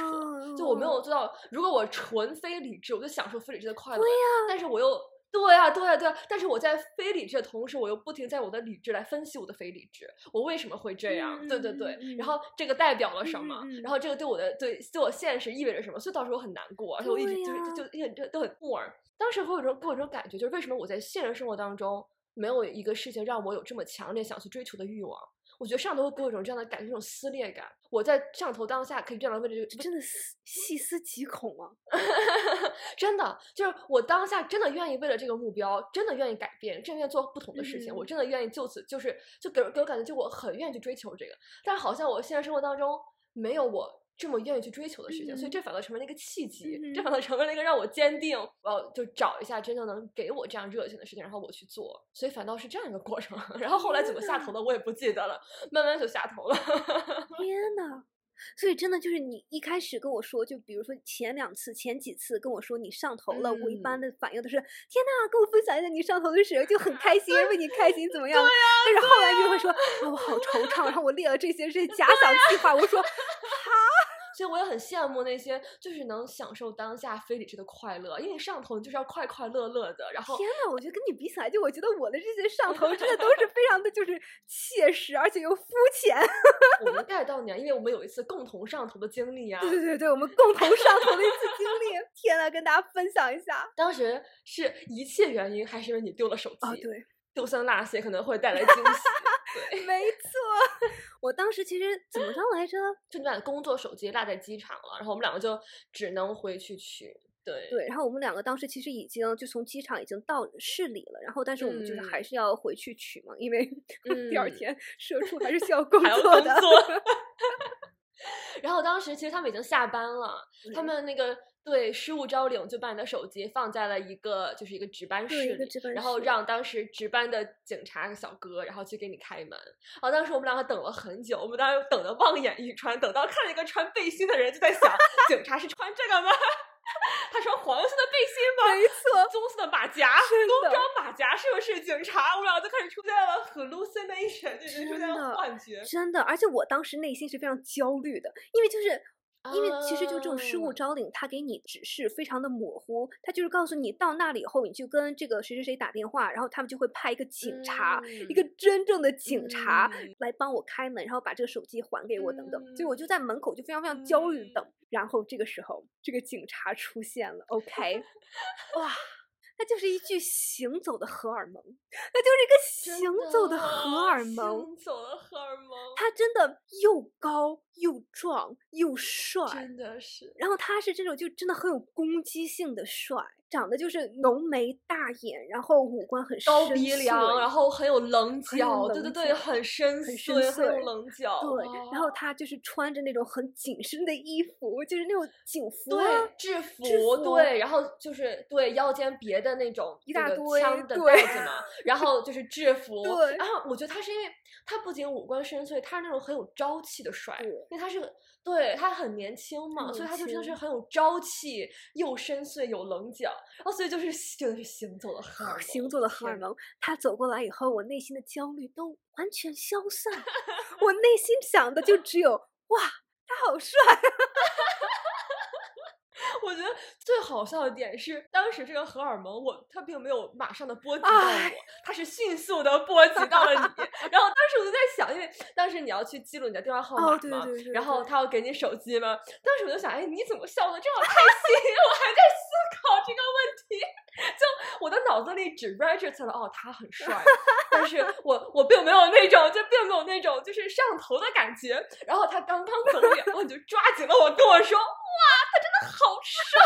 就我没有做到。如果我纯非理智，我就享受非理智的快乐。对呀，但是我又对呀，对呀，对。但是我在非理智的同时，我又不停在我的理智来分析我的非理智，我为什么会这样？对对对。然后这个代表了什么？然后这个对我的对对我现实意味着什么？所以到时候我很难过，而且我一直就是就一直都很木耳。当时会有种给我这种感觉，就是为什么我在现实生活当中没有一个事情让我有这么强烈想去追求的欲望？我觉得上头会给我一种这样的感觉，一种撕裂感。我在上头当下可以这样的位置，真的细思极恐啊！真的，就是我当下真的愿意为了这个目标，真的愿意改变，真的愿意做不同的事情。我真的愿意就此就是就给给我感觉，就我很愿意去追求这个。但是好像我现实生活当中没有我。这么愿意去追求的事情，所以这反倒成为了一个契机，这反倒成为了一个让我坚定，我要就找一下真正能给我这样热情的事情，然后我去做。所以反倒是这样一个过程。然后后来怎么下头的我也不记得了，慢慢就下头了。天呐！所以真的就是你一开始跟我说，就比如说前两次、前几次跟我说你上头了，我一般的反应都是天呐，跟我分享一下你上头的时候，就很开心，为你开心怎么样？但是后来就会说啊，我好惆怅，然后我列了这些这些假想计划，我说 哈。所以我也很羡慕那些就是能享受当下非理智的快乐，因为上头就是要快快乐乐的。然后天呐，我觉得跟你比起来，就我觉得我的这些上头真的都是 非常的就是切实，而且又肤浅。我们 get 到你啊，因为我们有一次共同上头的经历啊。对对对对，我们共同上头的一次经历。天呐，跟大家分享一下，当时是一切原因，还是因为你丢了手机？啊，对。丢三落四可能会带来惊喜，对，没错。我当时其实怎么着来着？就你把工作手机落在机场了，然后我们两个就只能回去取。对对，然后我们两个当时其实已经就从机场已经到市里了，然后但是我们就是还是要回去取嘛，因为 第二天社畜还是需要工作的。然后当时其实他们已经下班了，他们那个。对，失物招领就把你的手机放在了一个就是一个值班室里，然后让当时值班的警察小哥，然后去给你开门。然后当时我们两个等了很久，我们当时等的望眼欲穿，等到看了一个穿背心的人，就在想，警察是穿这个吗？他穿黄色的背心吗？没错，棕色的马甲，工装马甲是不是警察？我们俩就开始出现了 hallucination，就是出现了幻觉。真的，而且我当时内心是非常焦虑的，因为就是。因为其实就这种失物招领，他给你指示非常的模糊，他就是告诉你到那里以后，你就跟这个谁谁谁打电话，然后他们就会派一个警察，一个真正的警察来帮我开门，然后把这个手机还给我等等。所以我就在门口就非常非常焦虑等，然后这个时候这个警察出现了，OK，哇。它就是一具行走的荷尔蒙，那就是一个行走的荷尔蒙，行走的荷尔蒙。他真的又高又壮又帅，真的是。然后他是这种就真的很有攻击性的帅。长得就是浓眉大眼，然后五官很高鼻梁，然后很有棱角，对对对，很深邃，很有棱。角。对，然后他就是穿着那种很紧身的衣服，就是那种警服，对，制服，对，然后就是对腰间别的那种一大堆枪的袋子嘛，然后就是制服，对，然后我觉得他是因为他不仅五官深邃，他是那种很有朝气的帅，因为他是对他很年轻嘛，所以他就真的是很有朝气，又深邃有棱角。然后，所以就是真的是行走的荷尔蒙，行走的荷尔蒙。他走过来以后，我内心的焦虑都完全消散，我内心想的就只有哇，他好帅。好笑的点是，当时这个荷尔蒙，我他并没有马上的波及到我，他是迅速的波及到了你。然后当时我就在想，因为当时你要去记录你的电话号码嘛，然后他要给你手机嘛，当时我就想，哎，你怎么笑的这么开心？我还在思考这个问题，就我的脑子里只 register 了，哦，他很帅，但是我我并没有那种，就并没有那种就是上头的感觉。然后他刚刚走远，然后你就抓紧了我，跟我说。真的好帅！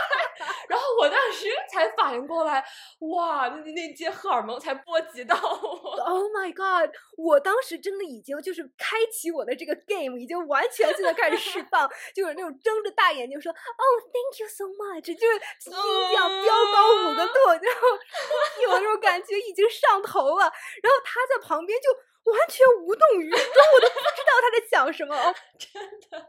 然后我当时才反应过来，哇，那那些荷尔蒙才波及到我。Oh my god！我当时真的已经就是开启我的这个 game，已经完全性的开始释放，就是那种睁着大眼睛说，Oh thank you so much，就是心跳飙高五个度，然后有那种感觉已经上头了。然后他在旁边就。完全无动于衷，我都不知道他在想什么。真的，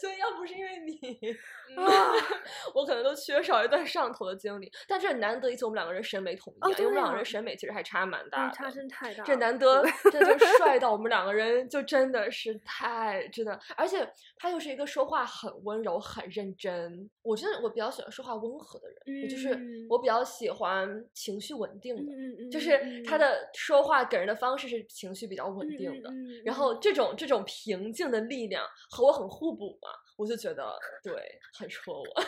所以要不是因为你啊，我可能都缺少一段上头的经历。但这难得一次，我们两个人审美统一，因为我们两个人审美其实还差蛮大的，差真太大。这难得，这就帅到我们两个人就真的是太真的，而且他又是一个说话很温柔、很认真。我真的我比较喜欢说话温和的人，就是我比较喜欢情绪稳定的，就是他的说话给人的方式是情绪。比较稳定的，然后这种这种平静的力量和我很互补嘛，我就觉得对，很戳我。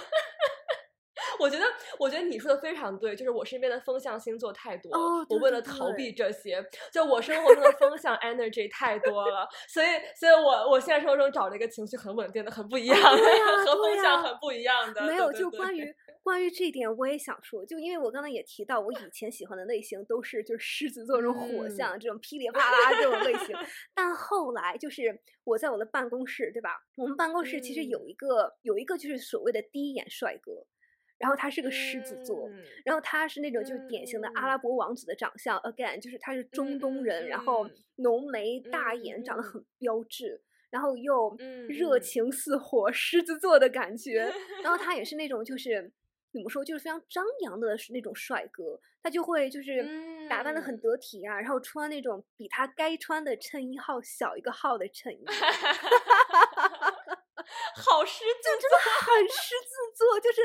我觉得，我觉得你说的非常对，就是我身边的风象星座太多，我为了逃避这些，就我生活中的风象 energy 太多了，所以，所以我我现在生活中找了一个情绪很稳定的、很不一样的，和风象很不一样的。没有，就关于关于这一点，我也想说，就因为我刚才也提到，我以前喜欢的类型都是就是狮子座这种火象，这种噼里啪啦这种类型，但后来就是我在我的办公室，对吧？我们办公室其实有一个有一个就是所谓的第一眼帅哥。然后他是个狮子座，然后他是那种就是典型的阿拉。伯王子的长相，again 就是他是中东人，然后浓眉大眼，长得很标致，然后又热情似火，狮子座的感觉。然后他也是那种就是怎么说，就是非常张扬的那种帅哥，他就会就是打扮的很得体啊，然后穿那种比他该穿的衬衣号小一个号的衬衣。好狮子真的很 狮子座，就是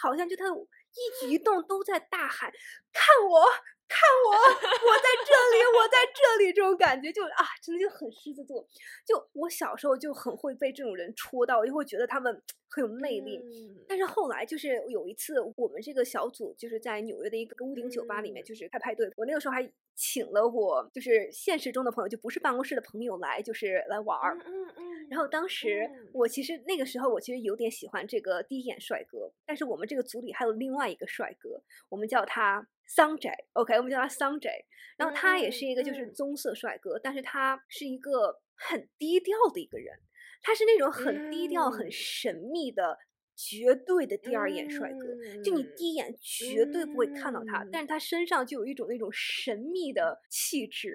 好像就他一举一动都在大喊看我。看我，我在这里，我在这里，这种感觉就啊，真的就很狮子座。就我小时候就很会被这种人戳到，就会觉得他们 很有魅力。但是后来就是有一次，我们这个小组就是在纽约的一个屋顶酒吧里面，就是开派对。我那个时候还请了我就是现实中的朋友，就不是办公室的朋友来，就是来玩儿。嗯嗯。然后当时我其实那个时候我其实有点喜欢这个第一眼帅哥，但是我们这个组里还有另外一个帅哥，我们叫他。桑 J OK，我们叫他桑 J，然后他也是一个就是棕色帅哥，但是他是一个很低调的一个人，他是那种很低调、很神秘的。绝对的第二眼帅哥，就你第一眼绝对不会看到他，但是他身上就有一种那种神秘的气质。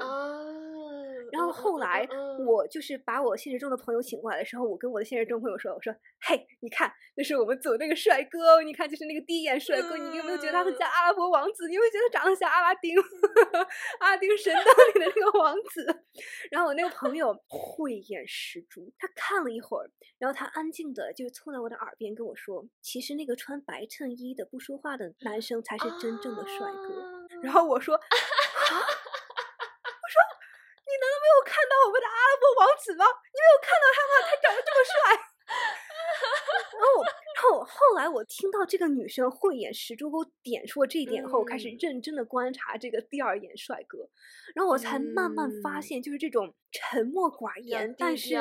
然后后来我就是把我现实中的朋友请过来的时候，我跟我的现实中朋友说：“我说，嘿，你看，那是我们组那个帅哥，你看就是那个第一眼帅哥，你有没有觉得他很像阿拉伯王子？你有没有觉得长得像阿拉丁？阿拉丁神灯里的那个王子？”然后我那个朋友慧眼识珠，他看了一会儿，然后他安静的就凑在我的耳边跟我。说，其实那个穿白衬衣的不说话的男生才是真正的帅哥。然后我说，啊，我说，你难道没有看到我们的阿拉伯王子吗？你没有看到他吗？他长得这么帅。然后，然后后来我听到这个女生慧眼识珠给我点出了这一点后，开始认真的观察这个第二眼帅哥，然后我才慢慢发现，就是这种。沉默寡言，但是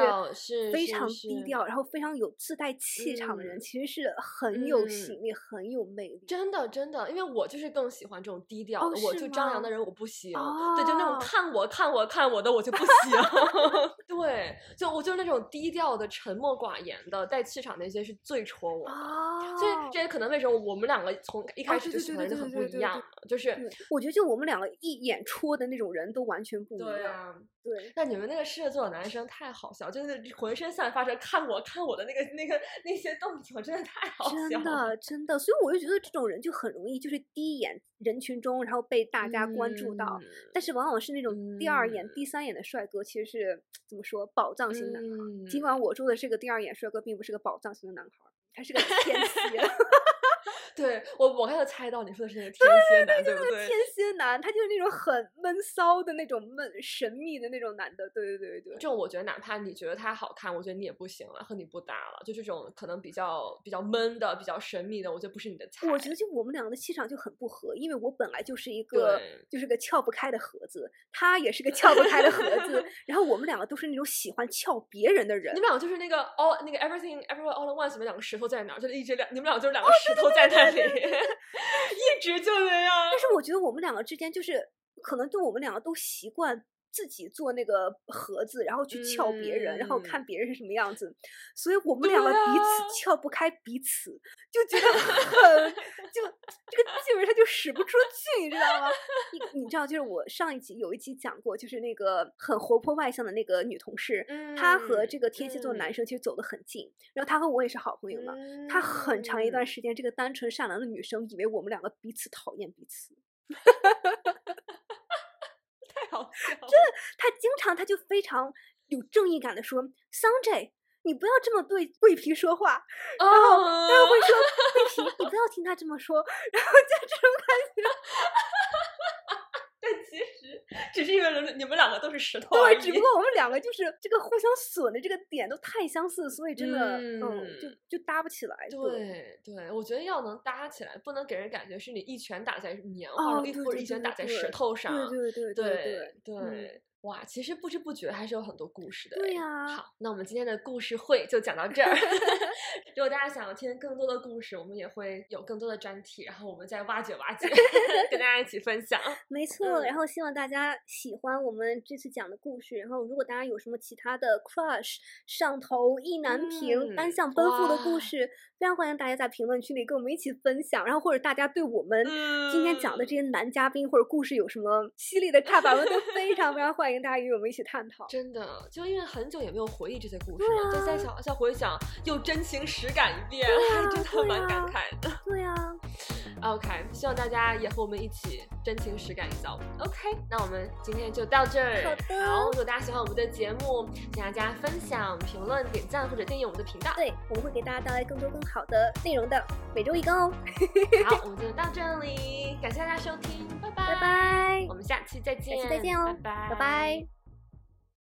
非常低调，然后非常有自带气场的人，其实是很有吸引力、很有魅力。真的，真的，因为我就是更喜欢这种低调的，我就张扬的人我不行。对，就那种看我、看我、看我的，我就不行。对，就我就那种低调的、沉默寡言的、带气场那些是最戳我的。所以这也可能为什么我们两个从一开始就喜欢就很不一样，就是我觉得就我们两个一眼戳的那种人都完全不一样。对啊，对。那你们。那个狮子座的男生太好笑，就是浑身散发着看我看我的那个那个那些动作，真的太好笑了。真的真的，所以我就觉得这种人就很容易，就是第一眼人群中，然后被大家关注到。但是往往是那种第二眼、第三眼的帅哥，其实是怎么说宝藏型男孩。尽管我住的这个第二眼帅哥并不是个宝藏型的男孩，他是个天蝎。对我，我刚才猜到你说的是那个天蝎男，对不对？天蝎男，他就是那种很闷骚的那种闷神秘的那种男的，对对对对。这种我觉得，哪怕你觉得他好看，我觉得你也不行了，和你不搭了。就这种可能比较比较闷的、比较神秘的，我觉得不是你的菜。我觉得就我们两个的气场就很不合，因为我本来就是一个就是个撬不开的盒子，他也是个撬不开的盒子，然后我们两个都是那种喜欢撬别人的人。你们俩就是那个 all 那个 everything everywhere all at once，你们两个石头在哪？就一直两，你们俩就是两个石头在那里。一直就那样，但是我觉得我们两个之间就是，可能对我们两个都习惯。自己做那个盒子，然后去撬别人，然后看别人是什么样子，所以我们两个彼此撬不开彼此，就觉得很就这个劲儿，他就使不出去，你知道吗？你你知道，就是我上一集有一集讲过，就是那个很活泼外向的那个女同事，她和这个天蝎座男生其实走得很近，然后她和我也是好朋友嘛。她很长一段时间，这个单纯善良的女生以为我们两个彼此讨厌彼此。真的，他经常他就非常有正义感的说：“桑 J，你不要这么对桂皮说话。”然后他又会说：“桂皮，你不要听他这么说。”然后就这种感觉。只是因为你们两个都是石头对，只不过我们两个就是这个互相损的这个点都太相似，所以真的嗯，就就搭不起来。对对，我觉得要能搭起来，不能给人感觉是你一拳打在棉花里，或者一拳打在石头上。对对对对对。哇，其实不知不觉还是有很多故事的。对呀。好，那我们今天的故事会就讲到这儿。如果大家想要听更多的故事，我们也会有更多的专题，然后我们再挖掘挖掘，跟大家一起分享。没错，然后希望大家喜欢我们这次讲的故事。然后，如果大家有什么其他的 crush、上头、意难平、单向奔赴的故事，非常欢迎大家在评论区里跟我们一起分享。然后，或者大家对我们今天讲的这些男嘉宾或者故事有什么犀利的看法，我们都非常非常欢迎。跟大家与我们一起探讨，真的，就因为很久也没有回忆这些故事了，就再想再回想，又真情实感一遍，真的蛮感慨的。对呀。OK，希望大家也和我们一起真情实感一遭。OK，那我们今天就到这儿。好的。好，如果大家喜欢我们的节目，请大家分享、评论、点赞或者订阅我们的频道。对，我们会给大家带来更多更好的内容的，每周一更哦。好，我们就到这里，感谢大家收听，拜拜。拜拜。我们下期再见。下期再见哦。拜拜。拜拜。